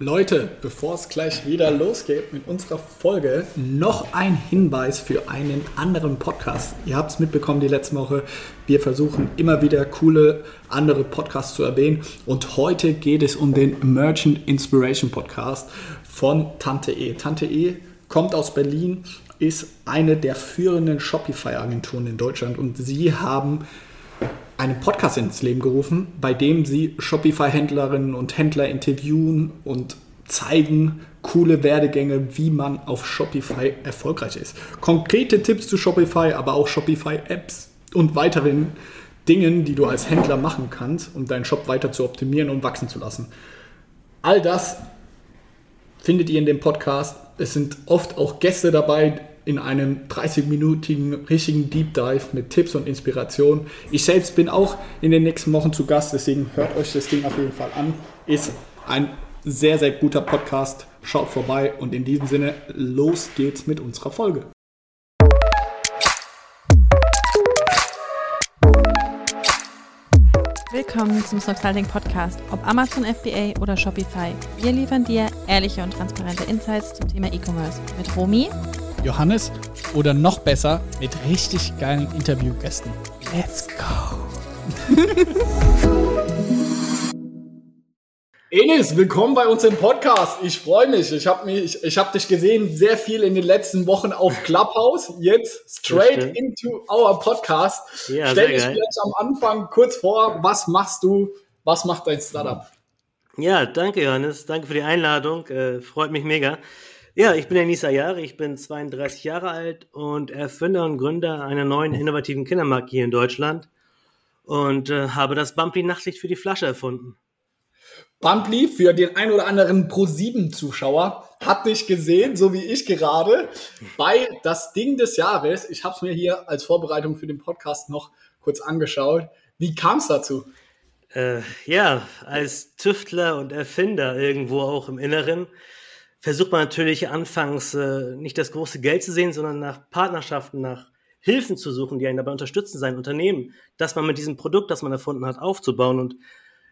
Leute, bevor es gleich wieder losgeht mit unserer Folge, noch ein Hinweis für einen anderen Podcast. Ihr habt es mitbekommen die letzte Woche. Wir versuchen immer wieder coole andere Podcasts zu erwähnen. Und heute geht es um den Merchant Inspiration Podcast von Tante E. Tante E kommt aus Berlin, ist eine der führenden Shopify-Agenturen in Deutschland und sie haben einen Podcast ins Leben gerufen, bei dem sie Shopify-Händlerinnen und Händler interviewen und zeigen coole Werdegänge, wie man auf Shopify erfolgreich ist. Konkrete Tipps zu Shopify, aber auch Shopify-Apps und weiteren Dingen, die du als Händler machen kannst, um deinen Shop weiter zu optimieren und wachsen zu lassen. All das findet ihr in dem Podcast. Es sind oft auch Gäste dabei, in einem 30-minütigen richtigen Deep Dive mit Tipps und Inspiration. Ich selbst bin auch in den nächsten Wochen zu Gast, deswegen hört euch das Ding auf jeden Fall an. Ist ein sehr, sehr guter Podcast. Schaut vorbei und in diesem Sinne, los geht's mit unserer Folge. Willkommen zum Snoxalting Podcast, ob Amazon FBA oder Shopify. Wir liefern dir ehrliche und transparente Insights zum Thema E-Commerce mit Romy Johannes oder noch besser mit richtig geilen Interviewgästen. Let's go! Enes, willkommen bei uns im Podcast. Ich freue mich. Ich habe mich, ich habe dich gesehen sehr viel in den letzten Wochen auf Clubhouse. Jetzt straight into our Podcast. Ja, Stell dich vielleicht am Anfang kurz vor. Was machst du? Was macht dein Startup? Ja, danke Johannes. Danke für die Einladung. Äh, freut mich mega. Ja, ich bin der Nisa Jahre, ich bin 32 Jahre alt und Erfinder und Gründer einer neuen innovativen Kindermarke hier in Deutschland und äh, habe das Bumpy Nachtlicht für die Flasche erfunden. Bumpy, für den ein oder anderen Pro7-Zuschauer, hat dich gesehen, so wie ich gerade, bei das Ding des Jahres. Ich habe es mir hier als Vorbereitung für den Podcast noch kurz angeschaut. Wie kam es dazu? Äh, ja, als Tüftler und Erfinder irgendwo auch im Inneren versucht man natürlich anfangs äh, nicht das große Geld zu sehen, sondern nach Partnerschaften, nach Hilfen zu suchen, die einen dabei unterstützen, sein Unternehmen, das man mit diesem Produkt, das man erfunden hat, aufzubauen. Und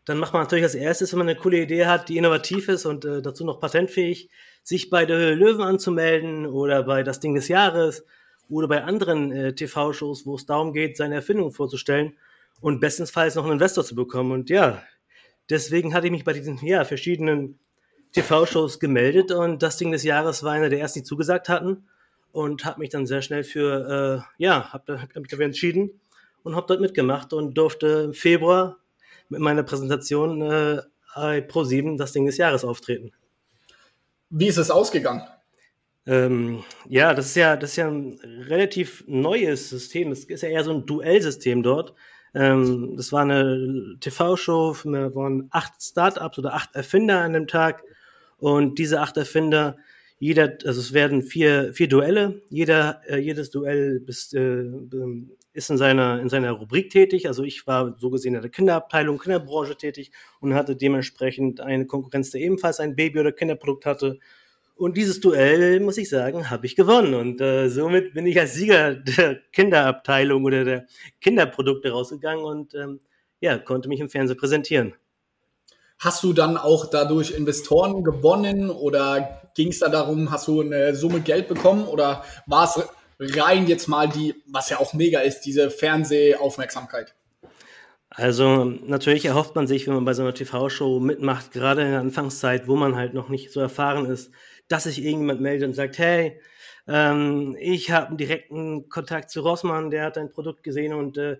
dann macht man natürlich als erstes, wenn man eine coole Idee hat, die innovativ ist und äh, dazu noch patentfähig, sich bei der Höhe Löwen anzumelden oder bei das Ding des Jahres oder bei anderen äh, TV-Shows, wo es darum geht, seine Erfindung vorzustellen und bestensfalls noch einen Investor zu bekommen. Und ja, deswegen hatte ich mich bei diesen ja, verschiedenen TV-Shows gemeldet und das Ding des Jahres war einer der ersten, die zugesagt hatten und habe mich dann sehr schnell für, äh, ja, habe hab mich dafür entschieden und habe dort mitgemacht und durfte im Februar mit meiner Präsentation äh, bei Pro7 das Ding des Jahres auftreten. Wie ist es ausgegangen? Ähm, ja, das ist ja, das ist ja ein relativ neues System. Es ist ja eher so ein Duellsystem dort. Ähm, das war eine TV-Show, wir waren acht Startups oder acht Erfinder an dem Tag und diese acht Erfinder, jeder, also es werden vier, vier Duelle, jeder, äh, jedes Duell ist, äh, ist in seiner, in seiner Rubrik tätig. Also ich war so gesehen in der Kinderabteilung, Kinderbranche tätig und hatte dementsprechend eine Konkurrenz, der ebenfalls ein Baby- oder Kinderprodukt hatte. Und dieses Duell, muss ich sagen, habe ich gewonnen. Und äh, somit bin ich als Sieger der Kinderabteilung oder der Kinderprodukte rausgegangen und ähm, ja, konnte mich im Fernsehen präsentieren. Hast du dann auch dadurch Investoren gewonnen oder ging es da darum, hast du eine Summe Geld bekommen oder war es rein jetzt mal die, was ja auch mega ist, diese Fernsehaufmerksamkeit? Also natürlich erhofft man sich, wenn man bei so einer TV-Show mitmacht, gerade in der Anfangszeit, wo man halt noch nicht so erfahren ist, dass sich irgendjemand meldet und sagt, hey, ähm, ich habe einen direkten Kontakt zu Rossmann, der hat dein Produkt gesehen und äh,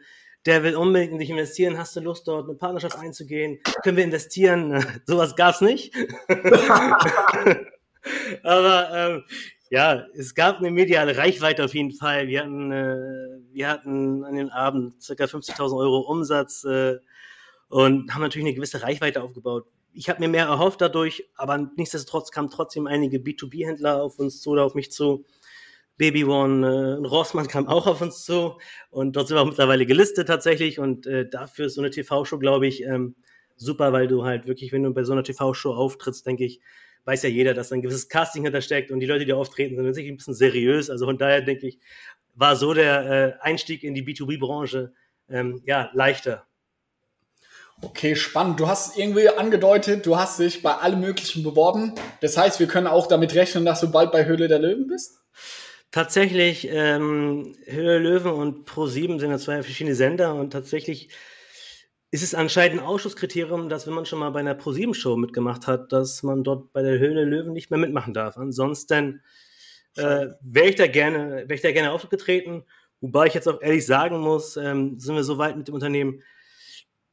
der will unbedingt in dich investieren, hast du Lust, dort eine Partnerschaft einzugehen? Können wir investieren? Sowas gab's nicht. Aber ähm, ja, es gab eine mediale Reichweite auf jeden Fall. Wir hatten, äh, wir hatten an dem Abend ca. 50.000 Euro Umsatz äh, und haben natürlich eine gewisse Reichweite aufgebaut. Ich habe mir mehr erhofft dadurch, aber nichtsdestotrotz kamen trotzdem einige B2B-Händler auf uns zu oder auf mich zu Baby One, äh, Rossmann kam auch auf uns zu und dort sind wir auch mittlerweile gelistet tatsächlich und äh, dafür ist so eine TV-Show, glaube ich, ähm, super, weil du halt wirklich, wenn du bei so einer TV-Show auftrittst, denke ich, weiß ja jeder, dass ein gewisses Casting hintersteckt und die Leute, die auftreten, sind sicher ein bisschen seriös. Also von daher denke ich, war so der äh, Einstieg in die B2B-Branche ähm, ja leichter. Okay, spannend. Du hast irgendwie angedeutet, du hast dich bei allem Möglichen beworben. Das heißt, wir können auch damit rechnen, dass du bald bei Höhle der Löwen bist? Tatsächlich, ähm, Höhle Löwen und Pro7 sind ja zwei verschiedene Sender und tatsächlich ist es anscheinend ein Ausschusskriterium, dass wenn man schon mal bei einer Pro7-Show mitgemacht hat, dass man dort bei der Höhle Löwen nicht mehr mitmachen darf. Ansonsten äh, wäre ich da gerne, wäre ich da gerne aufgetreten. Wobei ich jetzt auch ehrlich sagen muss, ähm, sind wir so weit mit dem Unternehmen,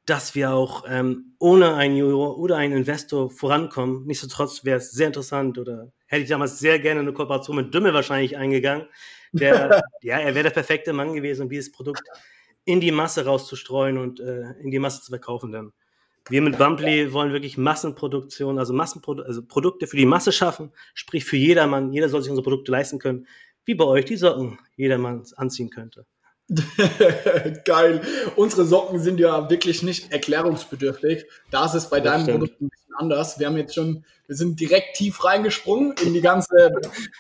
dass wir auch ähm, ohne einen Juror oder einen Investor vorankommen. Nichtsdestotrotz wäre es sehr interessant oder hätte ich damals sehr gerne eine Kooperation mit Dümmel wahrscheinlich eingegangen. Der, ja, er wäre der perfekte Mann gewesen, um dieses Produkt in die Masse rauszustreuen und äh, in die Masse zu verkaufen dann. Wir mit Bumply wollen wirklich Massenproduktion, also Massenprodukte, also Produkte für die Masse schaffen, sprich für jedermann. Jeder soll sich unsere Produkte leisten können, wie bei euch die Socken jedermann anziehen könnte. Geil. Unsere Socken sind ja wirklich nicht erklärungsbedürftig. Da ist es bei das deinem stimmt. Produkt ein bisschen anders. Wir haben jetzt schon, wir sind direkt tief reingesprungen in die ganze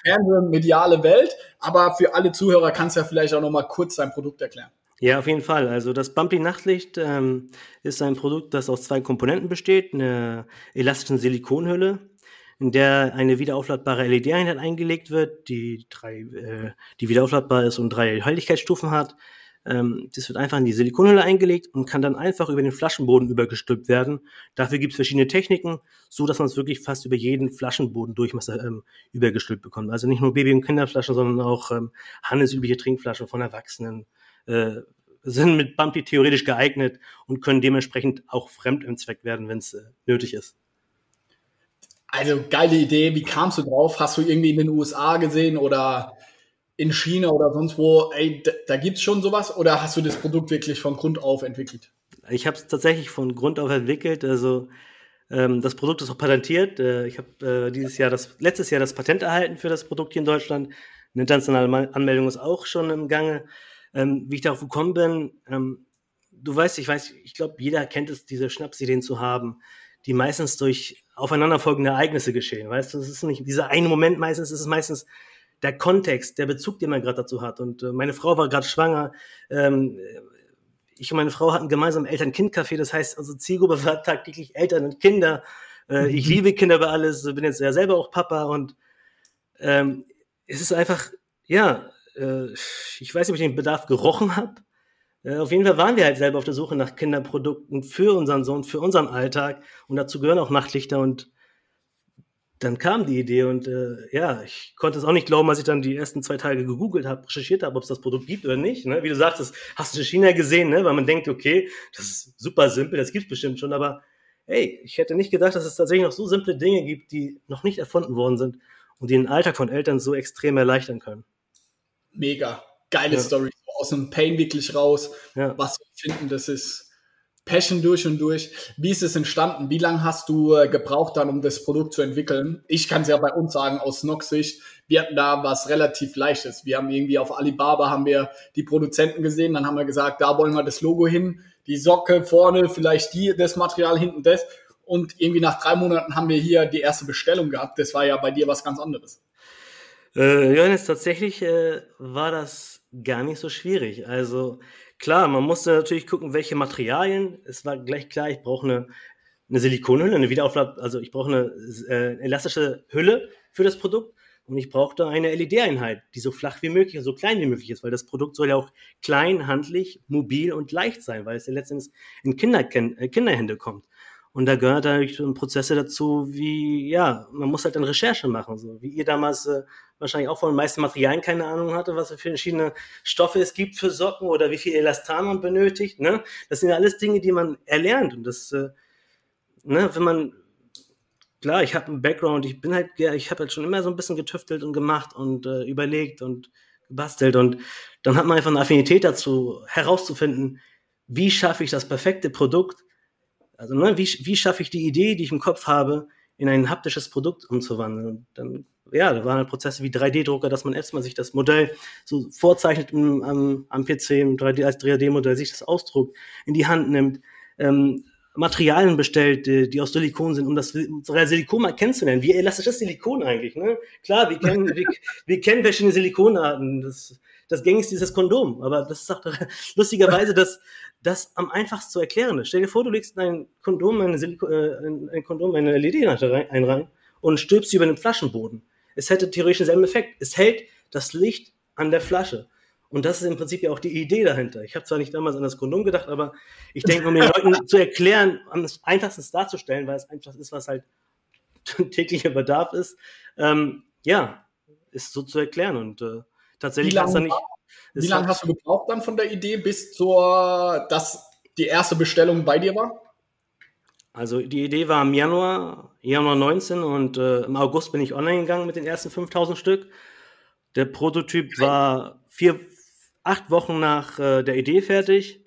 mediale Welt. Aber für alle Zuhörer kannst du ja vielleicht auch noch mal kurz dein Produkt erklären. Ja, auf jeden Fall. Also das Bumpy Nachtlicht ähm, ist ein Produkt, das aus zwei Komponenten besteht. Eine elastische Silikonhülle in der eine wiederaufladbare LED-Einheit eingelegt wird, die drei, äh, die wiederaufladbar ist und drei Heiligkeitsstufen hat. Ähm, das wird einfach in die Silikonhülle eingelegt und kann dann einfach über den Flaschenboden übergestülpt werden. Dafür gibt es verschiedene Techniken, so dass man es wirklich fast über jeden Flaschenbodendurchmesser ähm, übergestülpt bekommt. Also nicht nur Baby- und Kinderflaschen, sondern auch ähm, handelsübliche Trinkflaschen von Erwachsenen äh, sind mit Bumpy theoretisch geeignet und können dementsprechend auch fremd im Zweck werden, wenn es äh, nötig ist. Also geile Idee. Wie kamst du drauf? Hast du irgendwie in den USA gesehen oder in China oder sonst wo? Ey, da, da gibt es schon sowas oder hast du das Produkt wirklich von Grund auf entwickelt? Ich habe es tatsächlich von Grund auf entwickelt. Also ähm, das Produkt ist auch patentiert. Äh, ich habe äh, dieses Jahr das letztes Jahr das Patent erhalten für das Produkt hier in Deutschland. Eine internationale Anmeldung ist auch schon im Gange. Ähm, wie ich darauf gekommen bin, ähm, du weißt, ich weiß, ich glaube, jeder kennt es, diese Schnapsideen zu haben die meistens durch aufeinanderfolgende Ereignisse geschehen. Weißt du, es ist nicht dieser eine Moment meistens, es ist meistens der Kontext, der Bezug, den man gerade dazu hat. Und äh, meine Frau war gerade schwanger. Ähm, ich und meine Frau hatten gemeinsam Eltern-Kind-Café. Das heißt, unsere Zielgruppe war tagtäglich Eltern und Kinder. Äh, ich mhm. liebe Kinder über alles, bin jetzt ja selber auch Papa und ähm, es ist einfach, ja, äh, ich weiß nicht, ob ich den Bedarf gerochen habe, auf jeden Fall waren wir halt selber auf der Suche nach Kinderprodukten für unseren Sohn, für unseren Alltag. Und dazu gehören auch Nachtlichter. Und dann kam die Idee. Und äh, ja, ich konnte es auch nicht glauben, als ich dann die ersten zwei Tage gegoogelt habe, recherchiert habe, ob es das Produkt gibt oder nicht. Ne? Wie du sagst, hast du in China gesehen, ne? weil man denkt, okay, das ist super simpel, das gibt es bestimmt schon. Aber hey, ich hätte nicht gedacht, dass es tatsächlich noch so simple Dinge gibt, die noch nicht erfunden worden sind und die den Alltag von Eltern so extrem erleichtern können. Mega. Geile ja. Story aus dem Pain wirklich raus. Ja. Was wir finden, das ist Passion durch und durch. Wie ist es entstanden? Wie lange hast du äh, gebraucht dann, um das Produkt zu entwickeln? Ich kann es ja bei uns sagen, aus Nox-Sicht, wir hatten da was relativ Leichtes. Wir haben irgendwie auf Alibaba haben wir die Produzenten gesehen, dann haben wir gesagt, da wollen wir das Logo hin, die Socke vorne, vielleicht die, das Material hinten das. Und irgendwie nach drei Monaten haben wir hier die erste Bestellung gehabt. Das war ja bei dir was ganz anderes. Äh, Johannes, tatsächlich äh, war das gar nicht so schwierig. Also klar, man musste natürlich gucken, welche Materialien. Es war gleich klar, ich brauche eine, eine Silikonhülle, eine Wiederauflad, also ich brauche eine äh, elastische Hülle für das Produkt und ich brauchte eine LED-Einheit, die so flach wie möglich und so klein wie möglich ist, weil das Produkt soll ja auch klein, handlich, mobil und leicht sein, weil es ja letztendlich in Kinder, äh, Kinderhände kommt. Und da gehört natürlich Prozesse dazu, wie, ja, man muss halt dann Recherche machen, so wie ihr damals äh, wahrscheinlich auch von den meisten Materialien keine Ahnung hatte, was für verschiedene Stoffe es gibt für Socken oder wie viel Elastan man benötigt. Ne? Das sind ja alles Dinge, die man erlernt. Und das, äh, ne, wenn man, klar, ich habe einen Background, ich bin halt, ja, ich habe halt schon immer so ein bisschen getüftelt und gemacht und äh, überlegt und gebastelt. Und dann hat man einfach eine Affinität dazu, herauszufinden, wie schaffe ich das perfekte Produkt, also ne, wie, wie schaffe ich die Idee, die ich im Kopf habe, in ein haptisches Produkt umzuwandeln? Dann, ja, da waren halt Prozesse wie 3D-Drucker, dass man erstmal sich das Modell so vorzeichnet im, am, am PC im 3D, als 3D-Modell, sich das ausdruckt, in die Hand nimmt, ähm, Materialien bestellt, die, die, aus Silikon sind, um das Silikon mal kennenzulernen. Wie elastisch ist Silikon eigentlich? Ne? Klar, wir kennen, wir, wir kennen verschiedene Silikonarten. Das, das gängigste ist das Kondom. Aber das ist doch lustigerweise das, das am einfachsten zu erklären ist. Stell dir vor, du legst ein Kondom, eine, Siliko äh, ein Kondom, eine LED-Lampe rein, rein und stülpst sie über den Flaschenboden. Es hätte theoretisch denselben Effekt. Es hält das Licht an der Flasche. Und das ist im Prinzip ja auch die Idee dahinter. Ich habe zwar nicht damals an das Kondom gedacht, aber ich denke, um den Leuten zu erklären, am einfachsten darzustellen, weil es einfach ist, was halt täglicher Bedarf ist, ähm, ja, ist so zu erklären. Und äh, tatsächlich hast du nicht. Wie lange hast du gebraucht dann von der Idee bis zur, dass die erste Bestellung bei dir war? Also die Idee war im Januar, Januar 19 und äh, im August bin ich online gegangen mit den ersten 5000 Stück. Der Prototyp war vier, acht Wochen nach äh, der Idee fertig.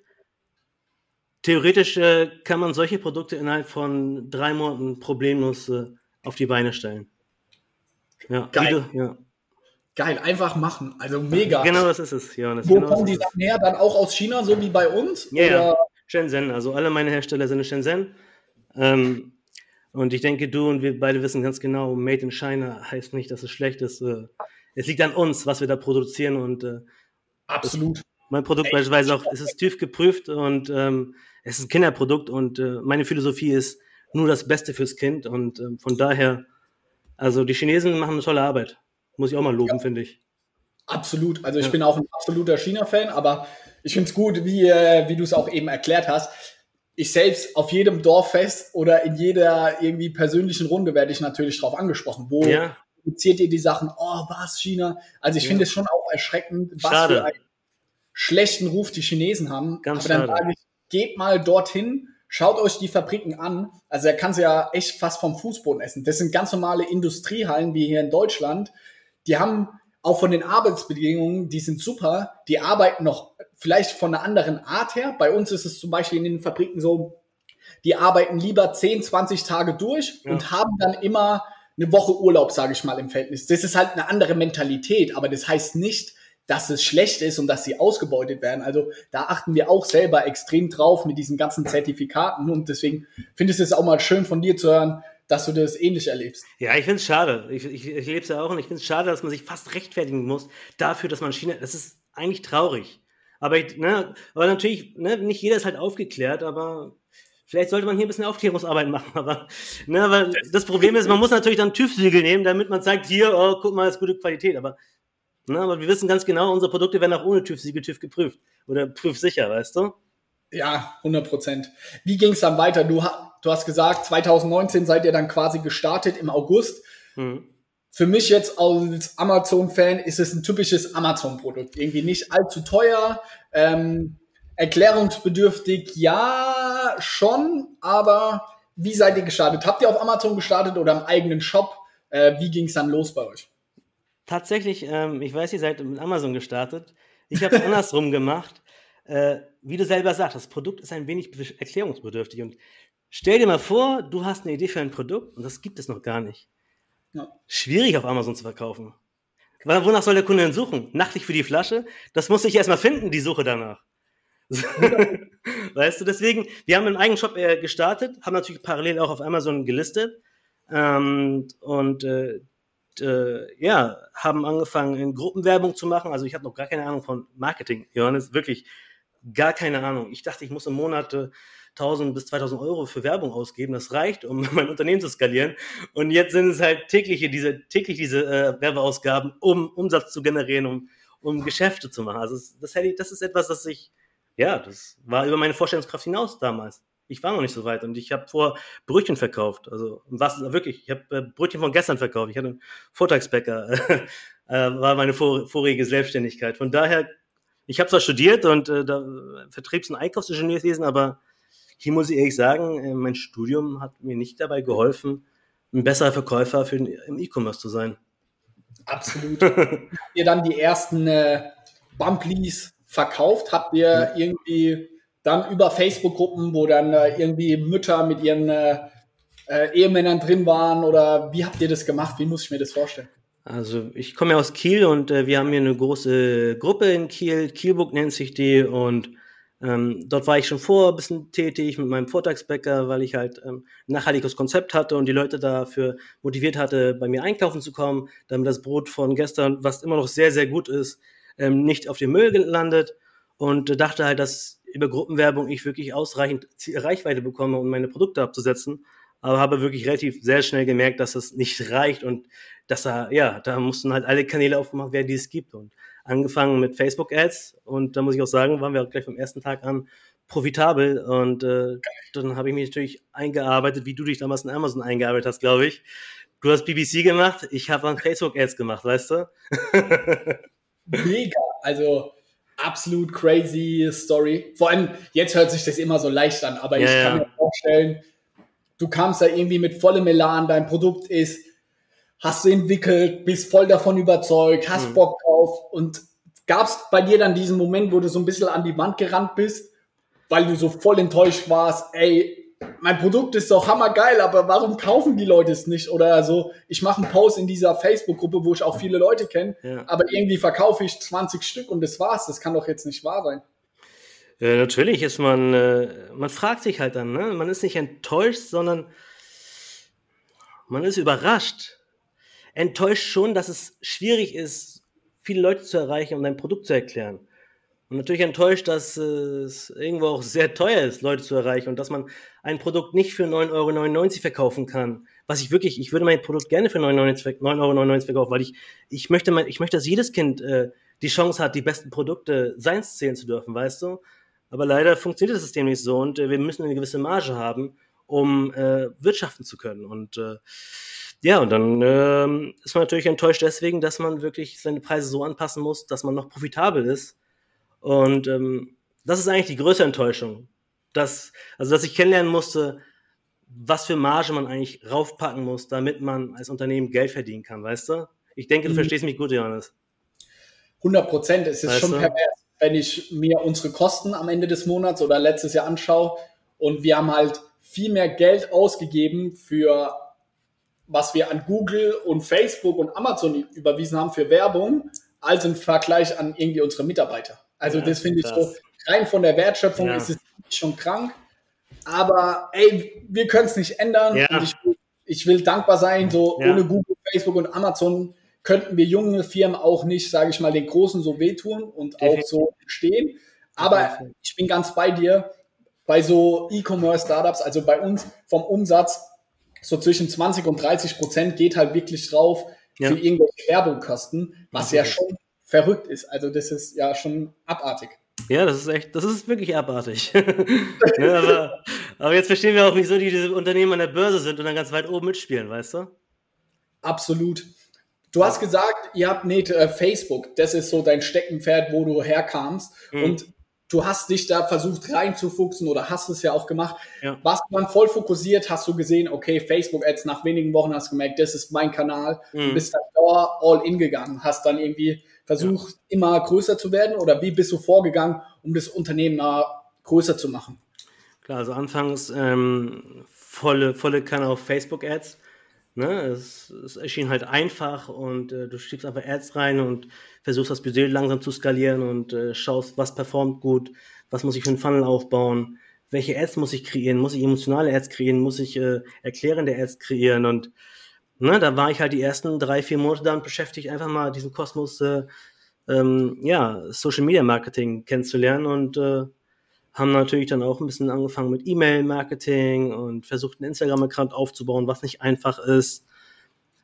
Theoretisch äh, kann man solche Produkte innerhalb von drei Monaten problemlos äh, auf die Beine stellen. Ja, Geil. Du, ja. Geil, einfach machen. Also mega. Genau, das ist es, Johannes. Wo genau kommen die Sachen her? Dann auch aus China, so wie bei uns? Ja, ja. Shenzhen. Also alle meine Hersteller sind in Shenzhen. Ähm, und ich denke, du und wir beide wissen ganz genau, Made in China heißt nicht, dass es schlecht ist. Äh, es liegt an uns, was wir da produzieren und äh, absolut. Mein Produkt Ey, beispielsweise auch, es ist TÜV geprüft und ähm, es ist ein Kinderprodukt und äh, meine Philosophie ist nur das Beste fürs Kind und ähm, von daher, also die Chinesen machen eine tolle Arbeit. Muss ich auch mal loben, ja. finde ich. Absolut. Also ich ja. bin auch ein absoluter China-Fan, aber ich finde es gut, wie, äh, wie du es auch eben erklärt hast. Ich selbst auf jedem Dorffest oder in jeder irgendwie persönlichen Runde werde ich natürlich darauf angesprochen. Wo ja. produziert ihr die Sachen? Oh, was, China? Also ich ja. finde es schon auch erschreckend, was schade. für einen schlechten Ruf die Chinesen haben. Ganz aber dann sage ich, geht mal dorthin, schaut euch die Fabriken an. Also er kann sie ja echt fast vom Fußboden essen. Das sind ganz normale Industriehallen wie hier in Deutschland die haben auch von den Arbeitsbedingungen, die sind super, die arbeiten noch vielleicht von einer anderen Art her. Bei uns ist es zum Beispiel in den Fabriken so, die arbeiten lieber 10, 20 Tage durch ja. und haben dann immer eine Woche Urlaub, sage ich mal, im Verhältnis. Das ist halt eine andere Mentalität, aber das heißt nicht, dass es schlecht ist und dass sie ausgebeutet werden. Also da achten wir auch selber extrem drauf mit diesen ganzen Zertifikaten und deswegen finde ich es auch mal schön von dir zu hören, dass du das ähnlich erlebst. Ja, ich finde es schade. Ich, ich, ich lebe es ja auch und ich finde es schade, dass man sich fast rechtfertigen muss dafür, dass man China. Das ist eigentlich traurig. Aber, ich, ne, aber natürlich, ne, nicht jeder ist halt aufgeklärt, aber vielleicht sollte man hier ein bisschen Aufklärungsarbeit machen. Aber, ne, aber das Problem ist, man muss natürlich dann TÜV-Siegel nehmen, damit man sagt, hier, oh, guck mal, das ist gute Qualität. Aber, ne, aber wir wissen ganz genau, unsere Produkte werden auch ohne TÜV-Siegel TÜV geprüft. Oder prüfsicher, weißt du? Ja, 100 Prozent. Wie ging es dann weiter? Du, du hast gesagt, 2019 seid ihr dann quasi gestartet im August. Mhm. Für mich jetzt als Amazon-Fan ist es ein typisches Amazon-Produkt. Irgendwie nicht allzu teuer, ähm, erklärungsbedürftig, ja, schon, aber wie seid ihr gestartet? Habt ihr auf Amazon gestartet oder im eigenen Shop? Äh, wie ging es dann los bei euch? Tatsächlich, ähm, ich weiß, ihr seid mit Amazon gestartet. Ich habe es andersrum gemacht. Äh, wie du selber sagst, das Produkt ist ein wenig erklärungsbedürftig. Und stell dir mal vor, du hast eine Idee für ein Produkt und das gibt es noch gar nicht. Ja. Schwierig auf Amazon zu verkaufen. Wonach soll der Kunde denn suchen? Nachtlich für die Flasche? Das muss ich erstmal finden, die Suche danach. weißt du, deswegen, wir haben einen eigenen Shop äh, gestartet, haben natürlich parallel auch auf Amazon gelistet ähm, und äh, äh, ja, haben angefangen, in Gruppenwerbung zu machen. Also ich habe noch gar keine Ahnung von Marketing, Johannes, wirklich gar keine Ahnung. Ich dachte, ich muss im Monat äh, 1000 bis 2000 Euro für Werbung ausgeben. Das reicht, um mein Unternehmen zu skalieren. Und jetzt sind es halt tägliche, diese, täglich diese äh, Werbeausgaben, um Umsatz zu generieren, um, um Geschäfte zu machen. Also das, das, das ist etwas, das ich, ja, das war über meine Vorstellungskraft hinaus damals. Ich war noch nicht so weit und ich habe vor Brötchen verkauft. Also was wirklich, ich habe äh, Brötchen von gestern verkauft. Ich hatte einen Vortagsbäcker, äh, war meine vor, vorige Selbstständigkeit. Von daher ich habe zwar studiert und äh, da, Vertriebs- und Einkaufsingenieurswesen, aber hier muss ich ehrlich sagen, äh, mein Studium hat mir nicht dabei geholfen, ein besserer Verkäufer für den, im E-Commerce zu sein. Absolut. habt ihr dann die ersten äh, Bumpleys verkauft? Habt ihr irgendwie dann über Facebook-Gruppen, wo dann äh, irgendwie Mütter mit ihren äh, äh, Ehemännern drin waren oder wie habt ihr das gemacht? Wie muss ich mir das vorstellen? Also ich komme ja aus Kiel und äh, wir haben hier eine große Gruppe in Kiel, Kielburg nennt sich die und ähm, dort war ich schon vor ein bisschen tätig mit meinem Vortagsbäcker, weil ich halt ähm, ein nachhaltiges Konzept hatte und die Leute dafür motiviert hatte, bei mir einkaufen zu kommen, damit das Brot von gestern, was immer noch sehr, sehr gut ist, ähm, nicht auf dem Müll gelandet und äh, dachte halt, dass über Gruppenwerbung ich wirklich ausreichend Reichweite bekomme, um meine Produkte abzusetzen. Aber habe wirklich relativ sehr schnell gemerkt, dass das nicht reicht und dass da, ja, da mussten halt alle Kanäle aufgemacht werden, die es gibt. Und angefangen mit Facebook-Ads und da muss ich auch sagen, waren wir auch gleich vom ersten Tag an profitabel und äh, dann habe ich mich natürlich eingearbeitet, wie du dich damals in Amazon eingearbeitet hast, glaube ich. Du hast BBC gemacht, ich habe dann Facebook-Ads gemacht, weißt du? Mega, also absolut crazy Story. Vor allem, jetzt hört sich das immer so leicht an, aber ja, ich kann ja. mir vorstellen, du kamst da irgendwie mit vollem Elan, dein Produkt ist, hast du entwickelt, bist voll davon überzeugt, hast mhm. Bock drauf und gab es bei dir dann diesen Moment, wo du so ein bisschen an die Wand gerannt bist, weil du so voll enttäuscht warst, ey, mein Produkt ist doch hammergeil, aber warum kaufen die Leute es nicht? Oder so, ich mache einen Post in dieser Facebook-Gruppe, wo ich auch viele Leute kenne, ja. aber irgendwie verkaufe ich 20 Stück und das war's. Das kann doch jetzt nicht wahr sein. Ja, natürlich ist man, äh, man fragt sich halt dann, ne? man ist nicht enttäuscht, sondern man ist überrascht. Enttäuscht schon, dass es schwierig ist, viele Leute zu erreichen, um dein Produkt zu erklären. Und natürlich enttäuscht, dass es irgendwo auch sehr teuer ist, Leute zu erreichen und dass man ein Produkt nicht für 9,99 Euro verkaufen kann. Was ich wirklich, ich würde mein Produkt gerne für 9,99 Euro verkaufen, weil ich, ich möchte, mein, ich möchte, dass jedes Kind äh, die Chance hat, die besten Produkte seins zählen zu dürfen, weißt du? Aber leider funktioniert das System nicht so und äh, wir müssen eine gewisse Marge haben, um äh, wirtschaften zu können. Und äh, ja, und dann äh, ist man natürlich enttäuscht deswegen, dass man wirklich seine Preise so anpassen muss, dass man noch profitabel ist und ähm, das ist eigentlich die größte Enttäuschung. Dass, also, dass ich kennenlernen musste, was für Marge man eigentlich raufpacken muss, damit man als Unternehmen Geld verdienen kann, weißt du? Ich denke, du mhm. verstehst mich gut, Johannes. 100 Prozent. Es ist weißt schon du? pervers, wenn ich mir unsere Kosten am Ende des Monats oder letztes Jahr anschaue und wir haben halt viel mehr Geld ausgegeben für was wir an Google und Facebook und Amazon überwiesen haben für Werbung, als im Vergleich an irgendwie unsere Mitarbeiter. Also ja, das finde ich so, rein von der Wertschöpfung ja. ist es schon krank. Aber ey, wir können es nicht ändern. Ja. Und ich, ich, will dankbar sein, so ohne Google, Facebook und Amazon könnten wir junge Firmen auch nicht, sage ich mal, den Großen so wehtun und auch so stehen. Aber ich bin ganz bei dir, bei so E-Commerce-Startups, also bei uns vom Umsatz, so zwischen 20 und 30 Prozent geht halt wirklich drauf für irgendwelche Werbungkosten, was ja schon verrückt ist. Also das ist ja schon abartig. Ja, das ist echt, das ist wirklich abartig. ne, aber, aber, jetzt verstehen wir auch, wieso die, diese Unternehmen an der Börse sind und dann ganz weit oben mitspielen, weißt du? Absolut. Du hast gesagt, ihr habt nicht äh, Facebook, das ist so dein Steckenpferd, wo du herkamst. Mhm. Und du hast dich da versucht reinzufuchsen oder hast es ja auch gemacht. Ja. Warst du dann voll fokussiert, hast du gesehen, okay, Facebook-Ads, nach wenigen Wochen hast du gemerkt, das ist mein Kanal, mhm. bist dann all in gegangen, hast dann irgendwie versucht, ja. immer größer zu werden oder wie bist du vorgegangen, um das Unternehmen größer zu machen? Klar, also anfangs ähm, volle, volle Kanne auf Facebook-Ads. Ne? Es, es, erschien halt einfach und äh, du schickst einfach Ads rein und versuchst das Budget langsam zu skalieren und äh, schaust, was performt gut, was muss ich für einen Funnel aufbauen, welche Ads muss ich kreieren, muss ich emotionale Ads kreieren, muss ich äh, erklärende Ads kreieren und ne, da war ich halt die ersten drei, vier Monate damit beschäftigt, einfach mal diesen Kosmos, äh, ähm, ja, Social Media Marketing kennenzulernen und äh, haben natürlich dann auch ein bisschen angefangen mit E-Mail-Marketing und versucht, einen Instagram-Account aufzubauen, was nicht einfach ist.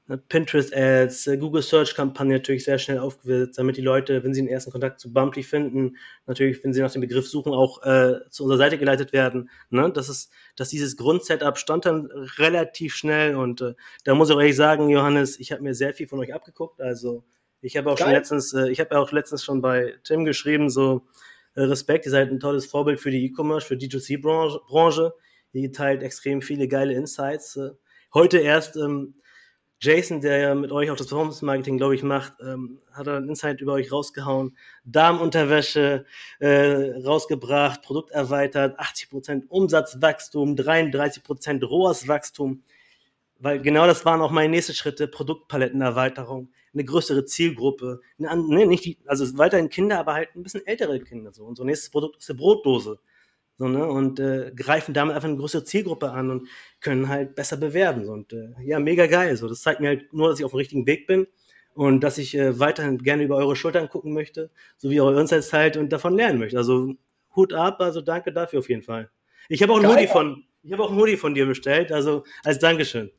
Äh, Pinterest-Ads, äh, Google Search-Kampagne natürlich sehr schnell aufgesetzt, damit die Leute, wenn sie den ersten Kontakt zu Bumpy finden, natürlich, wenn sie nach dem Begriff suchen, auch äh, zu unserer Seite geleitet werden. Ne? Das ist, dass dieses Grundsetup stand dann relativ schnell und äh, da muss ich auch ehrlich sagen, Johannes, ich habe mir sehr viel von euch abgeguckt. Also ich habe auch Geil. schon letztens, äh, ich habe auch letztens schon bei Tim geschrieben, so Respekt, ihr seid ein tolles Vorbild für die E-Commerce, für die D2C-Branche. Ihr teilt extrem viele geile Insights. Äh, heute erst ähm, Jason, der ja mit euch auch das Performance Marketing, glaube ich, macht, ähm, hat er ein Insight über euch rausgehauen. Darmunterwäsche äh, rausgebracht, Produkt erweitert, 80% Umsatzwachstum, 33% rohes Wachstum. Weil genau das waren auch meine nächsten Schritte, Produktpalettenerweiterung, eine größere Zielgruppe, eine, ne, nicht die, also weiterhin Kinder, aber halt ein bisschen ältere Kinder. So. Unser nächstes Produkt ist eine Brotdose. So, ne? Und äh, greifen damit einfach eine größere Zielgruppe an und können halt besser bewerben. So. Und äh, ja, mega geil. So. Das zeigt mir halt nur, dass ich auf dem richtigen Weg bin. und dass ich äh, weiterhin gerne über eure Schultern gucken möchte, so wie eure Insights teilt und davon lernen möchte. Also Hut ab, also danke dafür auf jeden Fall. Ich habe auch ein Hoodie von, ich habe auch ein Hoodie von dir bestellt, also als Dankeschön.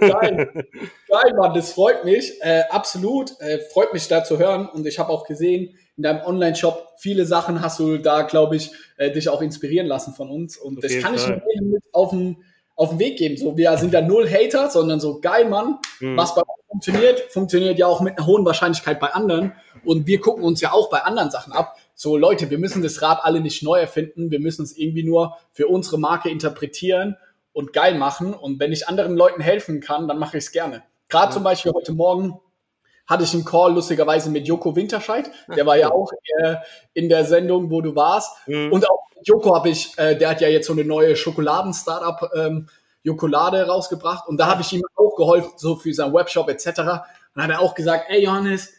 Geil. Geil, Mann, das freut mich. Äh, absolut. Äh, freut mich da zu hören. Und ich habe auch gesehen, in deinem Online-Shop, viele Sachen hast du da, glaube ich, äh, dich auch inspirieren lassen von uns. Und das kann ich mit auf den, auf den Weg geben. So, wir sind da null Hater, sondern so geil, Mann. Mhm. Was bei uns funktioniert, funktioniert ja auch mit einer hohen Wahrscheinlichkeit bei anderen. Und wir gucken uns ja auch bei anderen Sachen ab. So, Leute, wir müssen das Rad alle nicht neu erfinden. Wir müssen es irgendwie nur für unsere Marke interpretieren und geil machen. Und wenn ich anderen Leuten helfen kann, dann mache ich es gerne. Gerade ja. zum Beispiel heute Morgen hatte ich einen Call lustigerweise mit Joko Winterscheid. Der war ja auch äh, in der Sendung, wo du warst. Mhm. Und auch Joko habe ich, äh, der hat ja jetzt so eine neue Schokoladen-Startup ähm, Jokolade rausgebracht. Und da habe ich ihm auch geholfen, so für seinen Webshop etc. Und hat er auch gesagt, ey Johannes,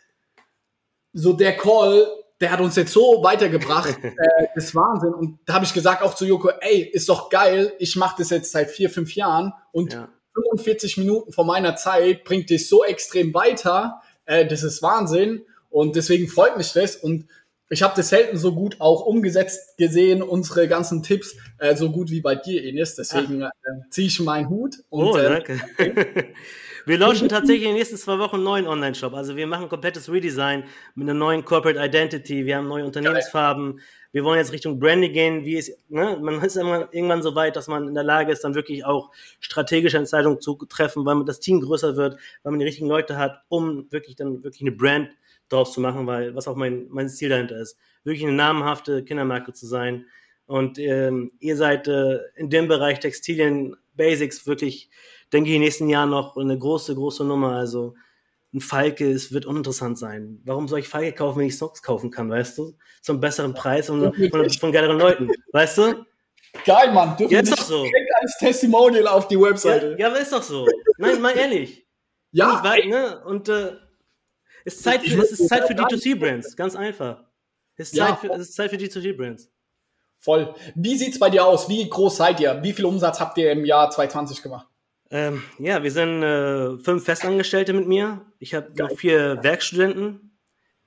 so der Call, der hat uns jetzt so weitergebracht, äh, das ist Wahnsinn. Und da habe ich gesagt auch zu Joko, ey, ist doch geil, ich mache das jetzt seit vier, fünf Jahren und ja. 45 Minuten von meiner Zeit bringt dich so extrem weiter, äh, das ist Wahnsinn. Und deswegen freut mich das. Und ich habe das selten so gut auch umgesetzt gesehen, unsere ganzen Tipps, äh, so gut wie bei dir, Ines. Deswegen äh, ziehe ich meinen Hut. Und, oh, äh, danke. Wir launchen tatsächlich in den nächsten zwei Wochen einen neuen Online-Shop. Also wir machen ein komplettes Redesign mit einer neuen Corporate Identity. Wir haben neue Unternehmensfarben. Wir wollen jetzt Richtung Branding gehen. Wie es, ne? Man ist irgendwann so weit, dass man in der Lage ist, dann wirklich auch strategische Entscheidungen zu treffen, weil das Team größer wird, weil man die richtigen Leute hat, um wirklich dann wirklich eine Brand draus zu machen, weil was auch mein, mein Ziel dahinter ist, wirklich eine namhafte Kindermarke zu sein. Und ähm, ihr seid äh, in dem Bereich Textilien, Basics wirklich denke ich, in den nächsten Jahren noch eine große, große Nummer. Also ein Falke, es wird uninteressant sein. Warum soll ich Falke kaufen, wenn ich Socks kaufen kann, weißt du? Zum besseren Preis und von, von geileren Leuten, weißt du? Geil, Mann. Dürfen ja, ist doch so. als Testimonial auf die Webseite. Ja, ja, aber ist doch so. Nein, mal ehrlich. ja. Weiß, ne? Und äh, ist Zeit für, es ist Zeit für D2C-Brands, ganz einfach. Es ist, ja. Zeit für, es ist Zeit für D2C-Brands. Voll. Wie sieht's bei dir aus? Wie groß seid ihr? Wie viel Umsatz habt ihr im Jahr 2020 gemacht? Ähm, ja, wir sind äh, fünf Festangestellte mit mir. Ich habe noch vier Werkstudenten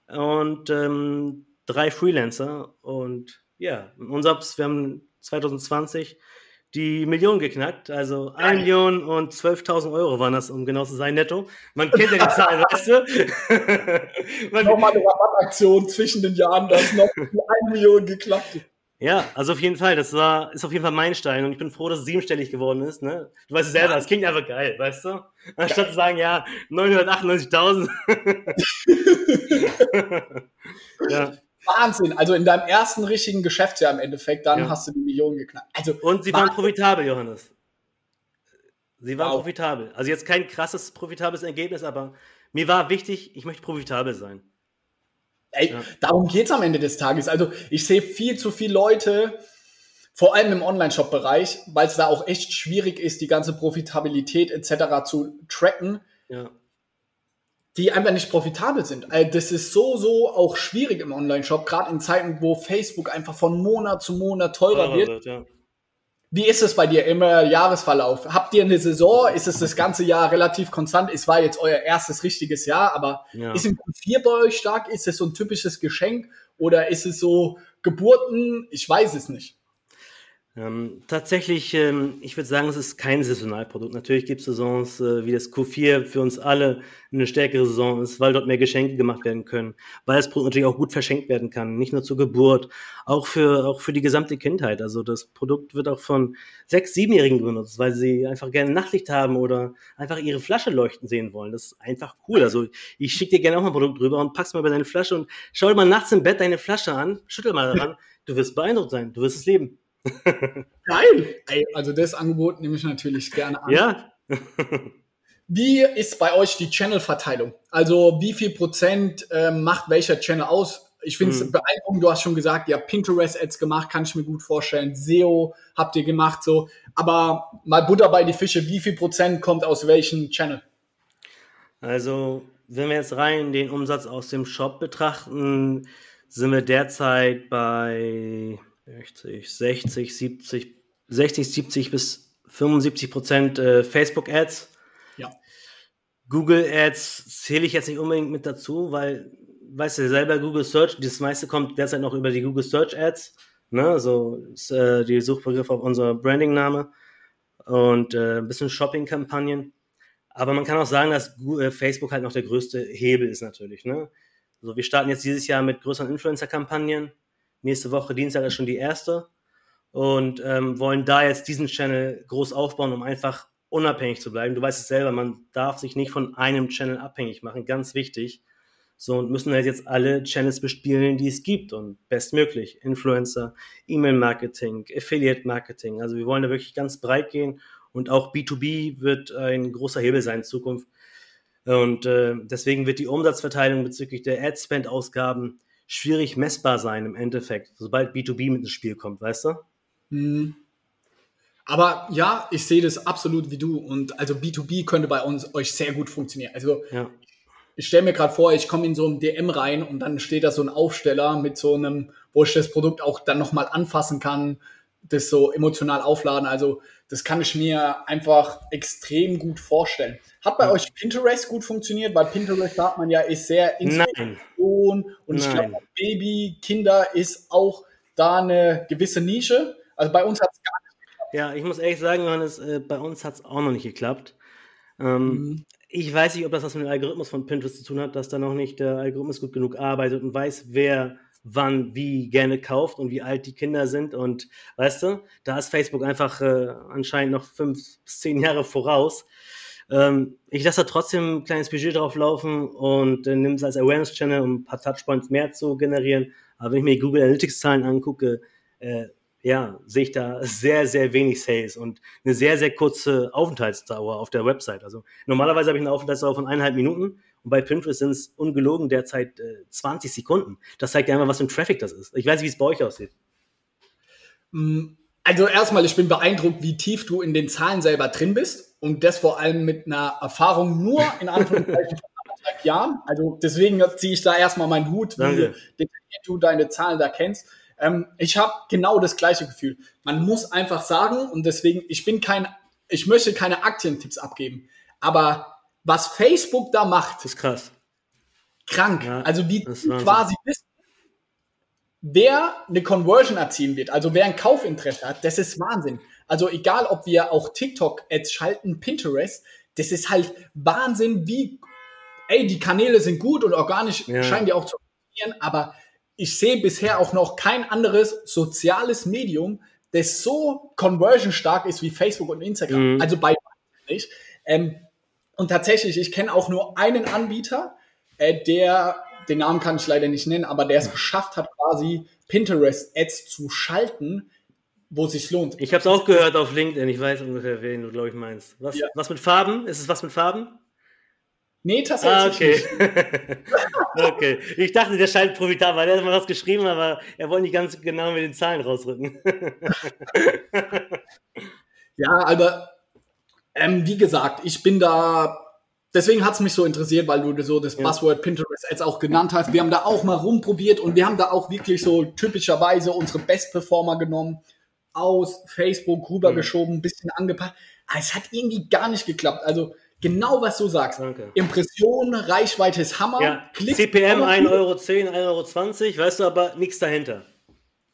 und ähm, drei Freelancer. Und ja, unser, wir haben 2020 die Million geknackt. Also 1 Million und 12.000 Euro waren das, um genau zu sein, netto. Man kennt ja die Zahlen, weißt du? Nochmal eine Rabattaktion zwischen den Jahren, dass noch die 1 Million geklappt ist. Ja, also auf jeden Fall, das war, ist auf jeden Fall mein Stein und ich bin froh, dass es siebenstellig geworden ist, ne? Du weißt es selber, es klingt einfach geil, weißt du? Anstatt ja. zu sagen, ja, 998.000. ja. Wahnsinn, also in deinem ersten richtigen Geschäftsjahr im Endeffekt, dann ja. hast du die Millionen geknackt. Also, und sie waren profitabel, Johannes. Sie waren wow. profitabel. Also jetzt kein krasses profitables Ergebnis, aber mir war wichtig, ich möchte profitabel sein. Ey, ja. darum geht's am Ende des Tages. Also ich sehe viel zu viele Leute, vor allem im Online-Shop-Bereich, weil es da auch echt schwierig ist, die ganze Profitabilität etc. zu tracken, ja. Die einfach nicht profitabel sind. Also das ist so, so auch schwierig im Online-Shop, gerade in Zeiten, wo Facebook einfach von Monat zu Monat teurer, wird. wird ja. Wie ist es bei dir im Jahresverlauf? Habt ihr eine Saison? Ist es das ganze Jahr relativ konstant? Es war jetzt euer erstes richtiges Jahr, aber ja. ist im Q4 bei euch stark? Ist es so ein typisches Geschenk oder ist es so Geburten? Ich weiß es nicht. Ähm, tatsächlich, ähm, ich würde sagen, es ist kein Saisonalprodukt. Natürlich gibt es Saisons äh, wie das Q4 für uns alle eine stärkere Saison ist, weil dort mehr Geschenke gemacht werden können, weil das Produkt natürlich auch gut verschenkt werden kann, nicht nur zur Geburt, auch für, auch für die gesamte Kindheit. Also das Produkt wird auch von sechs, siebenjährigen benutzt, weil sie einfach gerne Nachtlicht haben oder einfach ihre Flasche leuchten sehen wollen. Das ist einfach cool. Also ich schicke dir gerne auch mal ein Produkt drüber und pack's mal bei deine Flasche und schau dir mal nachts im Bett deine Flasche an, schüttel mal daran. Du wirst beeindruckt sein, du wirst es leben. Geil. Also das Angebot nehme ich natürlich gerne an. Ja. wie ist bei euch die Channel-Verteilung? Also wie viel Prozent äh, macht welcher Channel aus? Ich finde es hm. beeindruckend, du hast schon gesagt, ihr habt Pinterest-Ads gemacht, kann ich mir gut vorstellen. SEO habt ihr gemacht, so. Aber mal Butter bei die Fische, wie viel Prozent kommt aus welchem Channel? Also, wenn wir jetzt rein den Umsatz aus dem Shop betrachten, sind wir derzeit bei 60, 60, 70, 60, 70 bis 75 Prozent äh, Facebook-Ads. Ja. Google Ads zähle ich jetzt nicht unbedingt mit dazu, weil, weißt du selber, Google Search, das meiste kommt derzeit noch über die Google Search Ads. Ne? So ist äh, die Suchbegriff auf unser Branding-Name und äh, ein bisschen Shopping-Kampagnen. Aber man kann auch sagen, dass äh, Facebook halt noch der größte Hebel ist natürlich. Ne? So, wir starten jetzt dieses Jahr mit größeren Influencer-Kampagnen. Nächste Woche, Dienstag, ist schon die erste. Und ähm, wollen da jetzt diesen Channel groß aufbauen, um einfach unabhängig zu bleiben. Du weißt es selber, man darf sich nicht von einem Channel abhängig machen, ganz wichtig. So, und müssen halt jetzt alle Channels bespielen, die es gibt und bestmöglich. Influencer, E-Mail-Marketing, Affiliate-Marketing. Also wir wollen da wirklich ganz breit gehen und auch B2B wird ein großer Hebel sein in Zukunft. Und äh, deswegen wird die Umsatzverteilung bezüglich der Ad-Spend-Ausgaben schwierig messbar sein im Endeffekt, sobald B2B mit ins Spiel kommt, weißt du? Hm. Aber ja, ich sehe das absolut wie du. Und also B2B könnte bei uns euch sehr gut funktionieren. Also ja. ich stelle mir gerade vor, ich komme in so ein DM rein und dann steht da so ein Aufsteller mit so einem, wo ich das Produkt auch dann nochmal anfassen kann, das so emotional aufladen. Also das kann ich mir einfach extrem gut vorstellen. Hat bei euch Pinterest gut funktioniert? Weil Pinterest sagt man ja ist sehr Inspiration und Nein. ich glaube Baby, Kinder ist auch da eine gewisse Nische. Also bei uns hat es gar ja, ich muss ehrlich sagen, Johannes, äh, bei uns hat es auch noch nicht geklappt. Ähm, mhm. Ich weiß nicht, ob das was mit dem Algorithmus von Pinterest zu tun hat, dass da noch nicht der Algorithmus gut genug arbeitet und weiß, wer wann wie gerne kauft und wie alt die Kinder sind. Und weißt du, da ist Facebook einfach äh, anscheinend noch fünf bis zehn Jahre voraus. Ähm, ich lasse da trotzdem ein kleines Budget drauf laufen und äh, nehme es als Awareness-Channel, um ein paar Touchpoints mehr zu generieren. Aber wenn ich mir Google Analytics-Zahlen angucke, äh, ja, sehe ich da sehr, sehr wenig Sales und eine sehr, sehr kurze Aufenthaltsdauer auf der Website. Also normalerweise habe ich eine Aufenthaltsdauer von eineinhalb Minuten und bei Pinterest sind es ungelogen derzeit äh, 20 Sekunden. Das zeigt ja einfach, was für ein Traffic das ist. Ich weiß nicht, wie es bei euch aussieht. Mm, also erstmal, ich bin beeindruckt, wie tief du in den Zahlen selber drin bist und das vor allem mit einer Erfahrung nur in Anführungszeichen von anderthalb Jahren. Also deswegen ziehe ich da erstmal meinen Hut, wie Danke. du deine Zahlen da kennst. Ähm, ich habe genau das gleiche Gefühl. Man muss einfach sagen, und deswegen, ich bin kein, ich möchte keine Aktientipps abgeben, aber was Facebook da macht, ist krass. Krank. Ja, also wie quasi wissen, wer eine Conversion erzielen wird, also wer ein Kaufinteresse hat, das ist Wahnsinn. Also egal, ob wir auch TikTok-Ads schalten, Pinterest, das ist halt Wahnsinn, wie, ey, die Kanäle sind gut und organisch ja. scheinen die auch zu funktionieren, aber ich sehe bisher auch noch kein anderes soziales Medium, das so conversion stark ist wie Facebook und Instagram. Mhm. Also bei nicht. Ähm, und tatsächlich, ich kenne auch nur einen Anbieter, äh, der, den Namen kann ich leider nicht nennen, aber der es geschafft hat, quasi Pinterest-Ads zu schalten, wo es sich lohnt. Ich habe es auch gehört auf LinkedIn. Ich weiß ungefähr, wen du, glaube ich, meinst. Was, ja. was mit Farben? Ist es was mit Farben? Nee, tatsächlich ah, okay. okay. Ich dachte, der scheint profitabel. Er hat mal was geschrieben, aber er wollte nicht ganz genau mit den Zahlen rausrücken. ja, aber ähm, wie gesagt, ich bin da. Deswegen hat es mich so interessiert, weil du so das ja. Buzzword Pinterest jetzt auch genannt hast. Wir haben da auch mal rumprobiert und wir haben da auch wirklich so typischerweise unsere Best Performer genommen, aus Facebook rübergeschoben, ein bisschen angepasst. Aber es hat irgendwie gar nicht geklappt. Also Genau, was du sagst. Danke. Impression, Reichweite ist Hammer. Ja. CPM 1,10 Euro, 1,20 Euro, weißt du, aber nichts dahinter.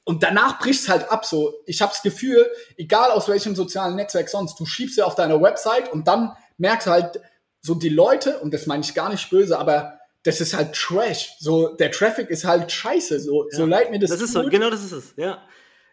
Und danach bricht es halt ab so. Ich habe das Gefühl, egal aus welchem sozialen Netzwerk sonst, du schiebst ja auf deiner Website und dann merkst halt so die Leute, und das meine ich gar nicht böse, aber das ist halt Trash. So, der Traffic ist halt scheiße. So, ja. so leid mir das. Das ist so, genau das ist es, ja.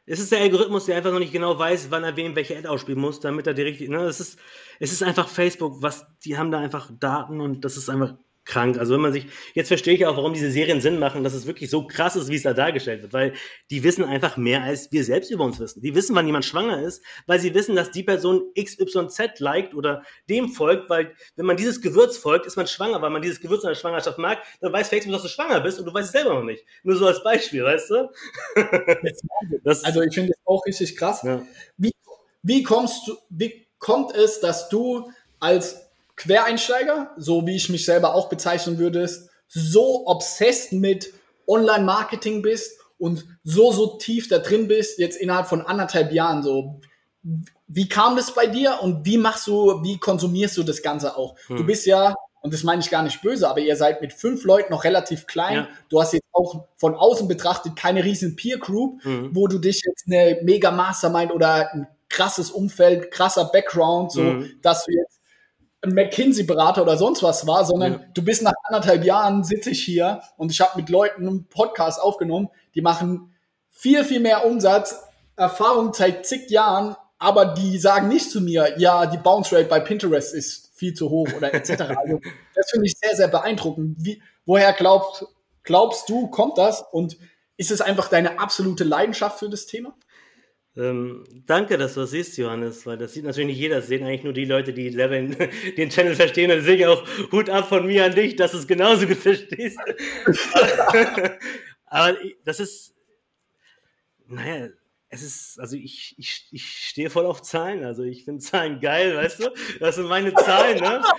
Es ist der Algorithmus, der einfach noch nicht genau weiß, wann er wem welche Ad ausspielen muss, damit er die richtige. Ne, es, ist, es ist einfach Facebook, was, die haben da einfach Daten und das ist einfach krank. Also wenn man sich, jetzt verstehe ich auch, warum diese Serien Sinn machen, dass es wirklich so krass ist, wie es da dargestellt wird, weil die wissen einfach mehr, als wir selbst über uns wissen. Die wissen, wann jemand schwanger ist, weil sie wissen, dass die Person XYZ liked oder dem folgt, weil wenn man dieses Gewürz folgt, ist man schwanger, weil man dieses Gewürz in der Schwangerschaft mag, dann weiß Facebook, dass du schwanger bist und du weißt es selber noch nicht. Nur so als Beispiel, weißt du? also ich finde das auch richtig krass. Ja. Wie, wie kommst du, wie kommt es, dass du als Quereinsteiger, so wie ich mich selber auch bezeichnen würde, so obsessed mit Online-Marketing bist und so, so tief da drin bist, jetzt innerhalb von anderthalb Jahren so. Wie kam das bei dir und wie machst du, wie konsumierst du das Ganze auch? Hm. Du bist ja und das meine ich gar nicht böse, aber ihr seid mit fünf Leuten noch relativ klein. Ja. Du hast jetzt auch von außen betrachtet keine riesen Peer Group, mhm. wo du dich jetzt eine mega Mastermind oder ein krasses Umfeld, krasser Background, so mhm. dass du jetzt ein McKinsey-Berater oder sonst was war, sondern ja. du bist nach anderthalb Jahren sitze ich hier und ich habe mit Leuten einen Podcast aufgenommen, die machen viel, viel mehr Umsatz, Erfahrung seit zig Jahren, aber die sagen nicht zu mir, ja, die Bounce Rate bei Pinterest ist viel zu hoch oder etc. Also das finde ich sehr, sehr beeindruckend. Wie, woher glaubst, glaubst du, kommt das? Und ist es einfach deine absolute Leidenschaft für das Thema? Ähm, danke, dass du das siehst, Johannes, weil das sieht natürlich nicht jeder. Das sehen eigentlich nur die Leute, die den, den Channel verstehen. Und deswegen auch Hut ab von mir an dich, dass du es genauso gut verstehst. Aber das ist, naja, es ist, also ich, ich, ich stehe voll auf Zahlen. Also ich finde Zahlen geil, weißt du? Das sind meine Zahlen, ne?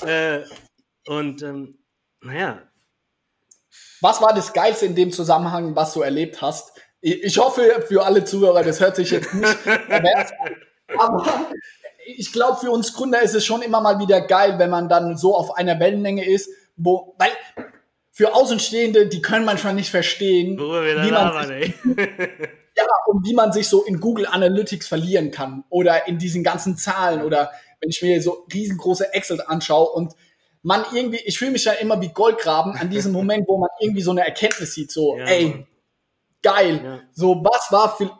Äh, und ähm, naja. Was war das Geilste in dem Zusammenhang, was du erlebt hast? Ich, hoffe für alle Zuhörer, das hört sich jetzt nicht pervers an, aber ich glaube, für uns Gründer ist es schon immer mal wieder geil, wenn man dann so auf einer Wellenlänge ist, wo, weil für Außenstehende, die können manchmal nicht verstehen, wie man, sich, ja, und wie man sich so in Google Analytics verlieren kann oder in diesen ganzen Zahlen oder wenn ich mir so riesengroße Excel anschaue und man irgendwie, ich fühle mich ja immer wie Goldgraben an diesem Moment, wo man irgendwie so eine Erkenntnis sieht, so, ja, ey, geil. Ja. So, was war für,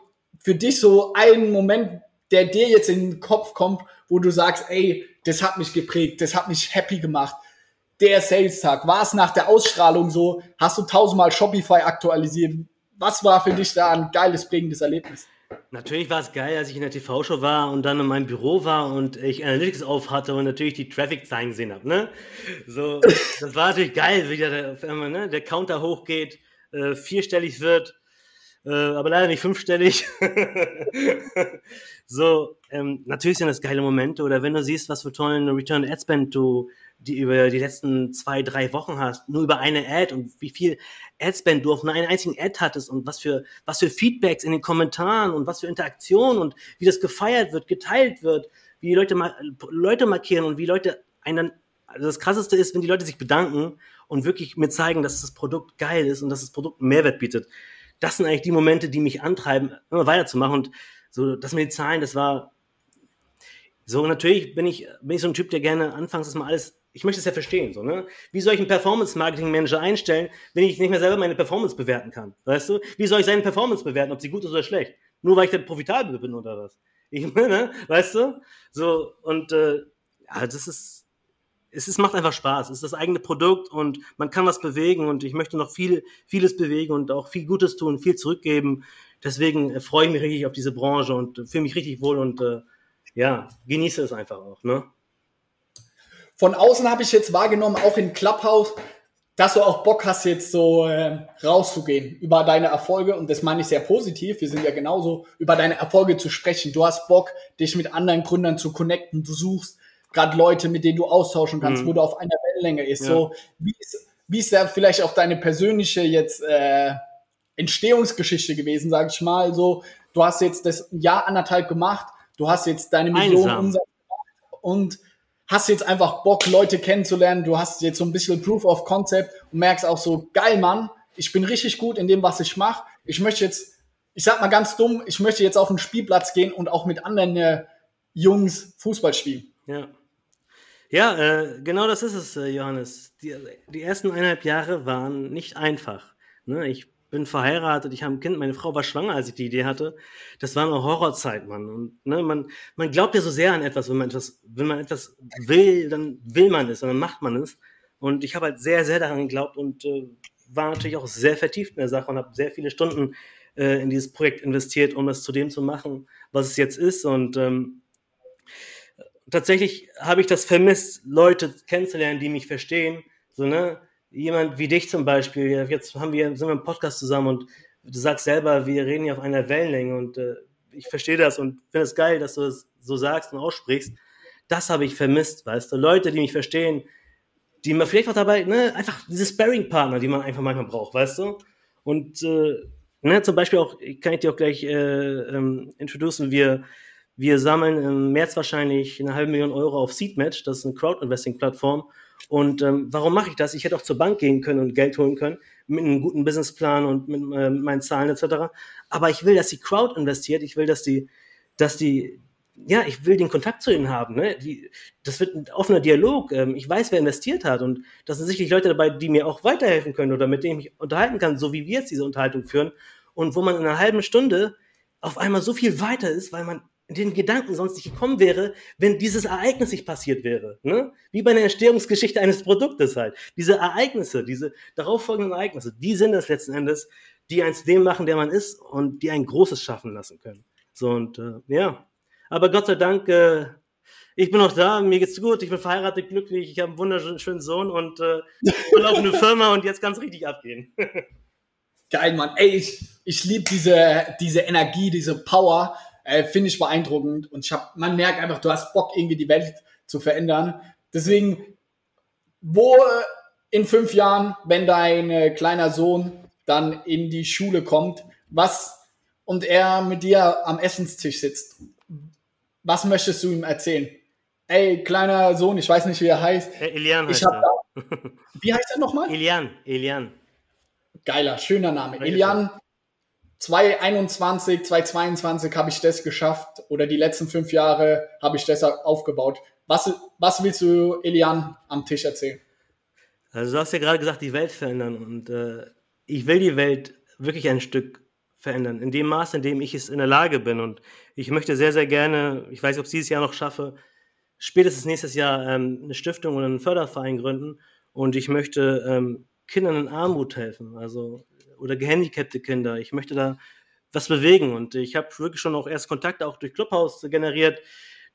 für dich so ein Moment, der dir jetzt in den Kopf kommt, wo du sagst, ey, das hat mich geprägt, das hat mich happy gemacht. Der Sales-Tag, war es nach der Ausstrahlung so, hast du tausendmal Shopify aktualisiert, was war für dich da ein geiles, prägendes Erlebnis? Natürlich war es geil, als ich in der TV-Show war und dann in meinem Büro war und ich Analytics auf hatte und natürlich die Traffic-Zahlen gesehen habe. Ne? So, das war natürlich geil, wie der, einmal, ne, der Counter hochgeht, äh, vierstellig wird, äh, aber leider nicht fünfstellig. so, ähm, natürlich sind das geile Momente. Oder wenn du siehst, was für tollen Return Ad Spend du die über die letzten zwei, drei Wochen hast, nur über eine Ad und wie viel Adspend du auf einen einzigen Ad hattest und was für, was für Feedbacks in den Kommentaren und was für Interaktionen und wie das gefeiert wird, geteilt wird, wie Leute, Leute markieren und wie Leute einen, also das krasseste ist, wenn die Leute sich bedanken und wirklich mir zeigen, dass das Produkt geil ist und dass das Produkt einen Mehrwert bietet. Das sind eigentlich die Momente, die mich antreiben, immer weiterzumachen und so, das mit den Zahlen, das war, so, natürlich bin ich, bin ich so ein Typ, der gerne anfangs das mal alles ich möchte es ja verstehen, so, ne? Wie soll ich einen Performance-Marketing-Manager einstellen, wenn ich nicht mehr selber meine Performance bewerten kann? Weißt du? Wie soll ich seine Performance bewerten, ob sie gut ist oder schlecht? Nur weil ich dann profitabel bin oder was? Ich meine, weißt du? So, und äh, ja, das ist, es ist, macht einfach Spaß. Es ist das eigene Produkt und man kann was bewegen und ich möchte noch viel, vieles bewegen und auch viel Gutes tun, viel zurückgeben. Deswegen äh, freue ich mich richtig auf diese Branche und fühle mich richtig wohl und äh, ja, genieße es einfach auch, ne? von außen habe ich jetzt wahrgenommen, auch in Clubhouse, dass du auch Bock hast, jetzt so äh, rauszugehen über deine Erfolge. Und das meine ich sehr positiv. Wir sind ja genauso über deine Erfolge zu sprechen. Du hast Bock, dich mit anderen Gründern zu connecten. Du suchst gerade Leute, mit denen du austauschen kannst, mhm. wo du auf einer Wellenlänge ist. Ja. So, wie ist, wie ist da vielleicht auch deine persönliche jetzt äh, Entstehungsgeschichte gewesen, sage ich mal. So, du hast jetzt das Jahr anderthalb gemacht. Du hast jetzt deine Million Umsatz gemacht und hast jetzt einfach Bock, Leute kennenzulernen, du hast jetzt so ein bisschen Proof of Concept und merkst auch so, geil, Mann, ich bin richtig gut in dem, was ich mache. Ich möchte jetzt, ich sag mal ganz dumm, ich möchte jetzt auf den Spielplatz gehen und auch mit anderen äh, Jungs Fußball spielen. Ja. Ja, äh, genau das ist es, äh, Johannes. Die, die ersten eineinhalb Jahre waren nicht einfach. Ne? Ich bin verheiratet, ich habe ein Kind, meine Frau war schwanger, als ich die Idee hatte. Das war eine Horrorzeit, Mann. Und ne, man, man glaubt ja so sehr an etwas, wenn man etwas, wenn man etwas will, dann will man es und dann macht man es. Und ich habe halt sehr, sehr daran geglaubt und äh, war natürlich auch sehr vertieft in der Sache und habe sehr viele Stunden äh, in dieses Projekt investiert, um es zu dem zu machen, was es jetzt ist. Und ähm, tatsächlich habe ich das vermisst, Leute kennenzulernen, die mich verstehen. So, ne? jemand wie dich zum Beispiel, jetzt haben wir, sind wir im Podcast zusammen und du sagst selber, wir reden hier auf einer Wellenlänge und äh, ich verstehe das und finde es geil, dass du es so sagst und aussprichst. Das habe ich vermisst, weißt du, Leute, die mich verstehen, die man vielleicht auch dabei, ne, einfach diese Sparring-Partner, die man einfach manchmal braucht, weißt du? Und äh, ne, zum Beispiel auch, kann ich dir auch gleich äh, ähm, introducen, wir, wir sammeln im März wahrscheinlich eine halbe Million Euro auf Seedmatch, das ist eine Crowd-Investing-Plattform Und ähm, warum mache ich das? Ich hätte auch zur Bank gehen können und Geld holen können mit einem guten Businessplan und mit äh, meinen Zahlen etc. Aber ich will, dass die Crowd investiert. Ich will, dass die, dass die, ja, ich will den Kontakt zu ihnen haben. Ne? Die, das wird ein offener Dialog. Ähm, ich weiß, wer investiert hat und da sind sicherlich Leute dabei, die mir auch weiterhelfen können oder mit denen ich mich unterhalten kann, so wie wir jetzt diese Unterhaltung führen und wo man in einer halben Stunde auf einmal so viel weiter ist, weil man den Gedanken sonst nicht gekommen wäre, wenn dieses Ereignis nicht passiert wäre. Ne? Wie bei einer Entstehungsgeschichte eines Produktes halt. Diese Ereignisse, diese darauffolgenden Ereignisse, die sind es letzten Endes, die eins dem machen, der man ist und die ein Großes schaffen lassen können. So und äh, ja. Aber Gott sei Dank, äh, ich bin noch da, mir geht's gut, ich bin verheiratet, glücklich, ich habe einen wunderschönen Sohn und äh, laufende Firma und jetzt es richtig abgehen. Geil, Mann. Ey, ich, ich liebe diese, diese Energie, diese Power äh, Finde ich beeindruckend. Und ich hab, man merkt einfach, du hast Bock, irgendwie die Welt zu verändern. Deswegen, wo äh, in fünf Jahren, wenn dein äh, kleiner Sohn dann in die Schule kommt, was und er mit dir am Essenstisch sitzt, was möchtest du ihm erzählen? Ey, kleiner Sohn, ich weiß nicht, wie er heißt. Hey, Elian heißt er. Da, wie heißt er nochmal? Elian, Elian. Geiler, schöner Name. Elian, 2021, 2022 habe ich das geschafft oder die letzten fünf Jahre habe ich das aufgebaut. Was, was willst du, Elian, am Tisch erzählen? Also du hast ja gerade gesagt, die Welt verändern und äh, ich will die Welt wirklich ein Stück verändern, in dem Maß, in dem ich es in der Lage bin und ich möchte sehr, sehr gerne, ich weiß nicht, ob ich es dieses Jahr noch schaffe, spätestens nächstes Jahr ähm, eine Stiftung oder einen Förderverein gründen und ich möchte ähm, Kindern in Armut helfen, also oder gehandicapte Kinder. Ich möchte da was bewegen und ich habe wirklich schon auch erst Kontakte auch durch Clubhouse generiert,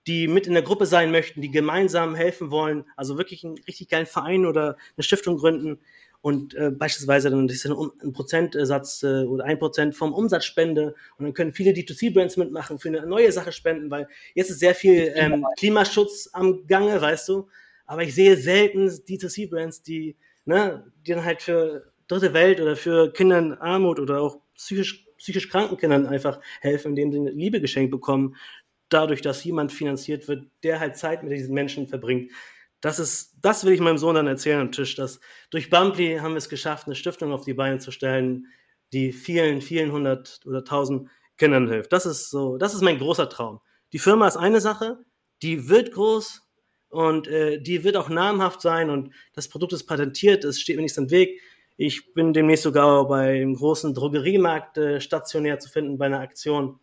die mit in der Gruppe sein möchten, die gemeinsam helfen wollen, also wirklich einen richtig geilen Verein oder eine Stiftung gründen und äh, beispielsweise dann das ist ein, ein Prozentsatz äh, oder ein Prozent vom Umsatz spende und dann können viele D2C-Brands mitmachen, für eine neue Sache spenden, weil jetzt ist sehr viel ähm, Klimaschutz am Gange, weißt du, aber ich sehe selten D2C-Brands, die, ne, die dann halt für dritte Welt oder für Kinder in Armut oder auch psychisch, psychisch kranken Kindern einfach helfen, indem sie Liebe geschenkt bekommen, dadurch, dass jemand finanziert wird, der halt Zeit mit diesen Menschen verbringt. Das ist, das will ich meinem Sohn dann erzählen am Tisch, dass durch Bumply haben wir es geschafft, eine Stiftung auf die Beine zu stellen, die vielen, vielen hundert oder tausend Kindern hilft. Das ist so, das ist mein großer Traum. Die Firma ist eine Sache, die wird groß und äh, die wird auch namhaft sein und das Produkt ist patentiert, es steht mir nichts im Weg. Ich bin demnächst sogar beim großen Drogeriemarkt äh, stationär zu finden bei einer Aktion.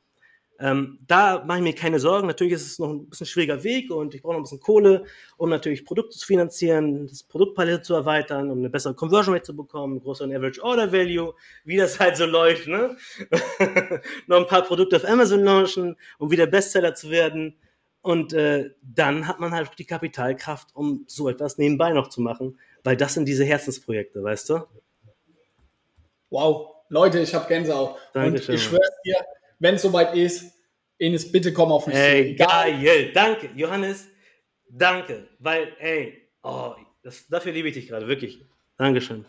Ähm, da mache ich mir keine Sorgen. Natürlich ist es noch ein bisschen schwieriger Weg und ich brauche noch ein bisschen Kohle, um natürlich Produkte zu finanzieren, das Produktpalette zu erweitern, um eine bessere Conversion Rate zu bekommen, einen größeren Average Order Value, wie das halt so läuft. Ne? noch ein paar Produkte auf Amazon launchen, um wieder Bestseller zu werden. Und äh, dann hat man halt die Kapitalkraft, um so etwas nebenbei noch zu machen, weil das sind diese Herzensprojekte, weißt du? Wow, Leute, ich habe Gänsehaut. Dankeschön, und ich schwöre dir, wenn es soweit ist, Ines, bitte komm auf mich ey, zu. Geil, danke, Johannes, danke, weil, ey, oh, das, dafür liebe ich dich gerade, wirklich. Dankeschön.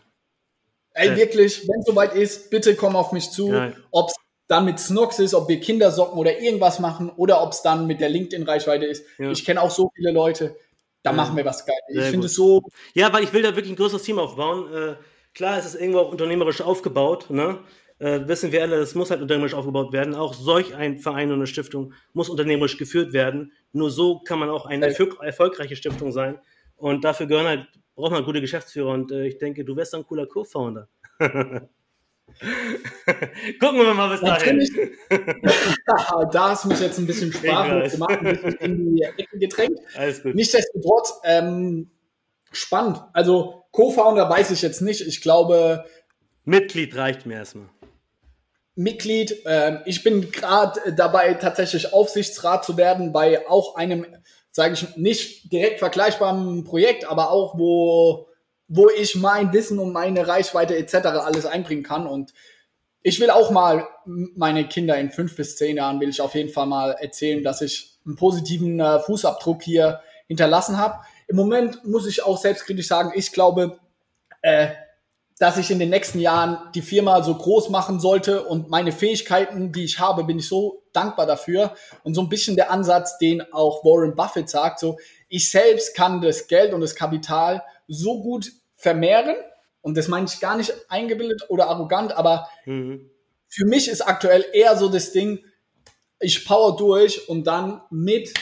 Ey, ja. wirklich, wenn es soweit ist, bitte komm auf mich zu. Ob es dann mit Snox ist, ob wir Kindersocken oder irgendwas machen oder ob es dann mit der LinkedIn-Reichweite ist. Ja. Ich kenne auch so viele Leute, da machen wir was geil. Ich finde es so. Ja, weil ich will da wirklich ein größeres Team aufbauen. Äh, klar ist es irgendwo auch unternehmerisch aufgebaut, ne? Äh, wissen wir alle, das muss halt unternehmerisch aufgebaut werden. Auch solch ein Verein und eine Stiftung muss unternehmerisch geführt werden. Nur so kann man auch eine erfolg erfolgreiche Stiftung sein. Und dafür gehören halt, braucht man gute Geschäftsführer. Und äh, ich denke, du wärst ein cooler Co-Founder. Gucken wir mal bis dahin. da hast du mich jetzt ein bisschen sprachlos gemacht, ein bisschen in die Ecke gedrängt. Alles gut. Nichtsdestotrotz, ähm, spannend. Also Co-Founder weiß ich jetzt nicht. Ich glaube. Mitglied reicht mir erstmal. Mitglied. Äh, ich bin gerade dabei, tatsächlich Aufsichtsrat zu werden bei auch einem, sage ich nicht direkt vergleichbaren Projekt, aber auch wo wo ich mein Wissen und meine Reichweite etc. alles einbringen kann. Und ich will auch mal meine Kinder in fünf bis zehn Jahren will ich auf jeden Fall mal erzählen, dass ich einen positiven äh, Fußabdruck hier hinterlassen habe. Im Moment muss ich auch selbstkritisch sagen, ich glaube, äh, dass ich in den nächsten Jahren die Firma so groß machen sollte und meine Fähigkeiten, die ich habe, bin ich so dankbar dafür. Und so ein bisschen der Ansatz, den auch Warren Buffett sagt, so, ich selbst kann das Geld und das Kapital so gut vermehren. Und das meine ich gar nicht eingebildet oder arrogant, aber mhm. für mich ist aktuell eher so das Ding, ich power durch und dann mit,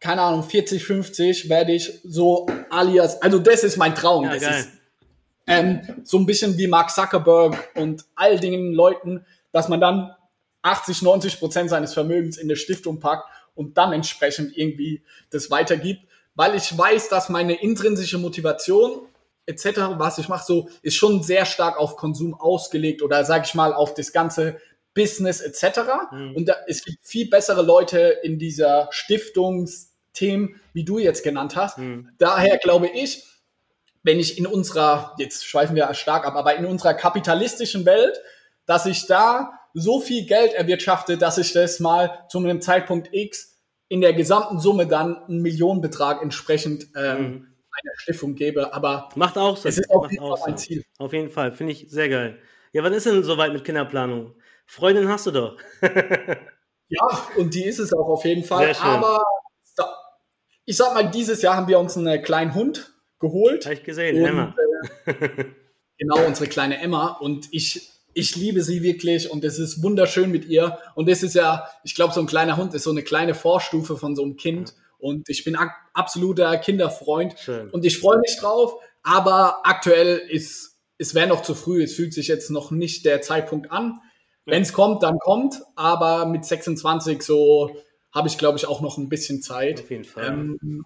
keine Ahnung, 40, 50 werde ich so alias, also das ist mein Traum. Ja, das geil. ist ähm, so ein bisschen wie Mark Zuckerberg und all den Leuten, dass man dann 80, 90 Prozent seines Vermögens in eine Stiftung packt und dann entsprechend irgendwie das weitergibt, weil ich weiß, dass meine intrinsische Motivation etc., was ich mache, so ist schon sehr stark auf Konsum ausgelegt oder sage ich mal auf das ganze Business etc. Mhm. Und da, es gibt viel bessere Leute in dieser Stiftungsthemen, wie du jetzt genannt hast. Mhm. Daher glaube ich, wenn ich in unserer, jetzt schweifen wir stark ab, aber in unserer kapitalistischen Welt, dass ich da so viel Geld erwirtschafte, dass ich das mal zu einem Zeitpunkt X in der gesamten Summe dann einen Millionenbetrag entsprechend ähm, mhm. einer Stiftung gebe. Aber macht auch Sinn. Es ist auf jeden auch Fall mein. Ziel. Auf jeden Fall, finde ich sehr geil. Ja, wann ist denn soweit mit Kinderplanung? Freundin hast du doch. Ja, und die ist es auch auf jeden Fall. Aber ich sag mal, dieses Jahr haben wir uns einen kleinen Hund geholt. Habe ich gesehen, Und, Emma. Äh, genau, unsere kleine Emma. Und ich, ich liebe sie wirklich und es ist wunderschön mit ihr. Und es ist ja, ich glaube, so ein kleiner Hund ist so eine kleine Vorstufe von so einem Kind. Und ich bin absoluter Kinderfreund. Schön. Und ich freue mich drauf. Aber aktuell ist, es wäre noch zu früh. Es fühlt sich jetzt noch nicht der Zeitpunkt an. Wenn es kommt, dann kommt. Aber mit 26 so habe ich, glaube ich, auch noch ein bisschen Zeit. Auf jeden Fall. Ähm,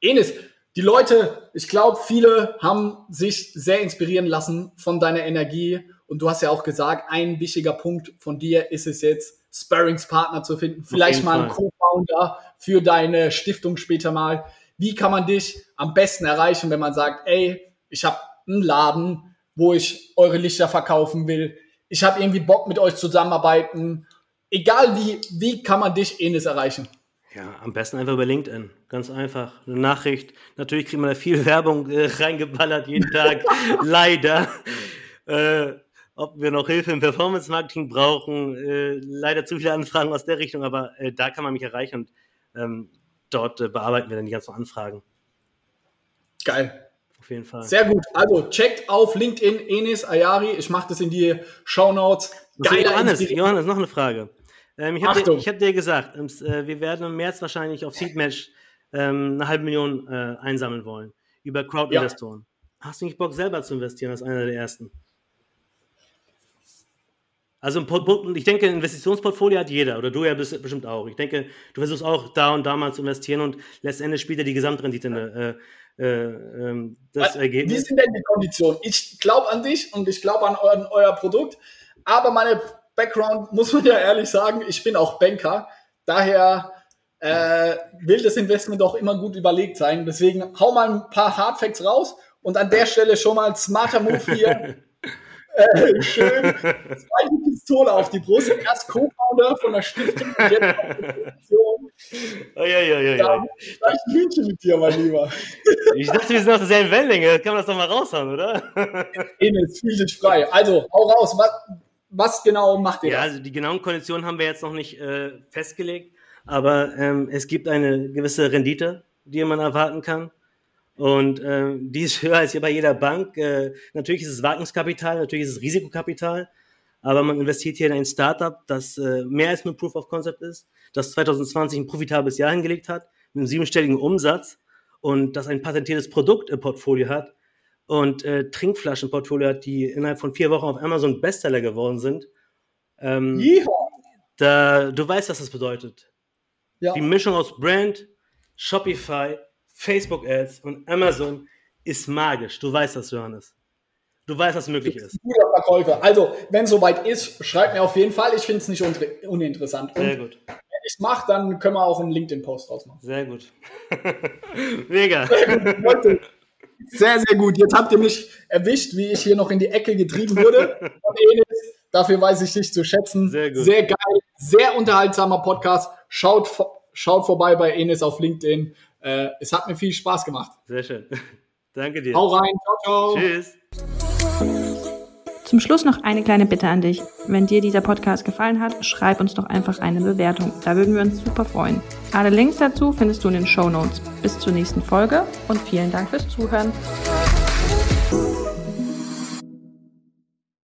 Enes, die Leute, ich glaube, viele haben sich sehr inspirieren lassen von deiner Energie. Und du hast ja auch gesagt, ein wichtiger Punkt von dir ist es jetzt, Sparringspartner zu finden, vielleicht mal einen. Co-Founder für deine Stiftung später mal. Wie kann man dich am besten erreichen, wenn man sagt, ey, ich habe einen Laden, wo ich eure Lichter verkaufen will. Ich habe irgendwie Bock mit euch zusammenarbeiten. Egal wie, wie kann man dich Enes erreichen? Ja, am besten einfach über LinkedIn. Ganz einfach. Eine Nachricht. Natürlich kriegt man da viel Werbung äh, reingeballert jeden Tag. leider. Äh, ob wir noch Hilfe im Performance-Marketing brauchen. Äh, leider zu viele Anfragen aus der Richtung, aber äh, da kann man mich erreichen und ähm, dort äh, bearbeiten wir dann die ganzen Anfragen. Geil. Auf jeden Fall. Sehr gut. Also checkt auf LinkedIn Enes Ayari. Ich mache das in die Show Notes. Okay, Johannes, Johannes, noch eine Frage. Ähm, ich habe dir, hab dir gesagt, ähm, äh, wir werden im März wahrscheinlich auf Seedmatch ähm, eine halbe Million äh, einsammeln wollen. Über Crowd-Investoren. Hast du nicht Bock, selber zu investieren als einer der ersten? Also ein ich denke, ein Investitionsportfolio hat jeder oder du ja bes- bestimmt auch. Ich denke, du versuchst auch da und da mal zu investieren und letztendlich spielt ja die Gesamtrendite eine, äh, äh, ähm, das Wie Ergebnis. sind denn die Konditionen? Ich glaube an dich und ich glaube an, an euer Produkt. Aber meine Background, muss man ja ehrlich sagen, ich bin auch Banker. Daher äh, will das Investment auch immer gut überlegt sein. Deswegen hau mal ein paar Hardfacts raus und an der Stelle schon mal smarter Move hier. äh, schön zweite Pistole auf die Brust. Erst Co-Founder von der Stiftung jetzt noch eine Position. Oh, ja, ja, ja, Da ja. gleich ein Hühnchen mit dir, mein Lieber. Ich dachte, wir sind auf derselben Wellenlänge. Kann man das doch mal raushauen, oder? Enes, fühl dich frei. Also, hau raus. Was, was genau macht ihr? Ja, da? also die genauen Konditionen haben wir jetzt noch nicht äh, festgelegt, aber ähm, es gibt eine gewisse Rendite, die man erwarten kann. Und ähm, die ist höher als hier bei jeder Bank. Äh, natürlich ist es Wagniskapital, natürlich ist es Risikokapital, aber man investiert hier in ein Startup, das äh, mehr als nur Proof of Concept ist, das 2020 ein profitables Jahr hingelegt hat, mit einem siebenstelligen Umsatz und das ein patentiertes Produkt im Portfolio hat und äh, Trinkflaschen-Portfolio hat, die innerhalb von vier Wochen auf Amazon Bestseller geworden sind. Ähm, Yeehaw. da, du weißt, was das bedeutet. Ja. Die Mischung aus Brand, Shopify, Facebook Ads und Amazon ist magisch. Du weißt das, Johannes. Du weißt, was möglich ist. Guter Verkäufer. Also, wenn es soweit ist, schreibt mir auf jeden Fall. Ich finde es nicht uninteressant. Und Sehr wenn gut. ich es mache, dann können wir auch einen LinkedIn-Post draus machen. Sehr gut. Mega. Leute, sehr, sehr gut. Jetzt habt ihr mich erwischt, wie ich hier noch in die Ecke getrieben wurde. Dafür weiß ich dich zu schätzen. Sehr gut. Sehr geil. Sehr unterhaltsamer Podcast. Schaut, schaut vorbei bei Enes auf LinkedIn. Äh, es hat mir viel Spaß gemacht. Sehr schön. Danke dir. Hau rein. Ciao, ciao. Tschüss. Zum Schluss noch eine kleine Bitte an dich. Wenn dir dieser Podcast gefallen hat, schreib uns doch einfach eine Bewertung. Da würden wir uns super freuen. Alle Links dazu findest du in den Show Notes. Bis zur nächsten Folge und vielen Dank fürs Zuhören.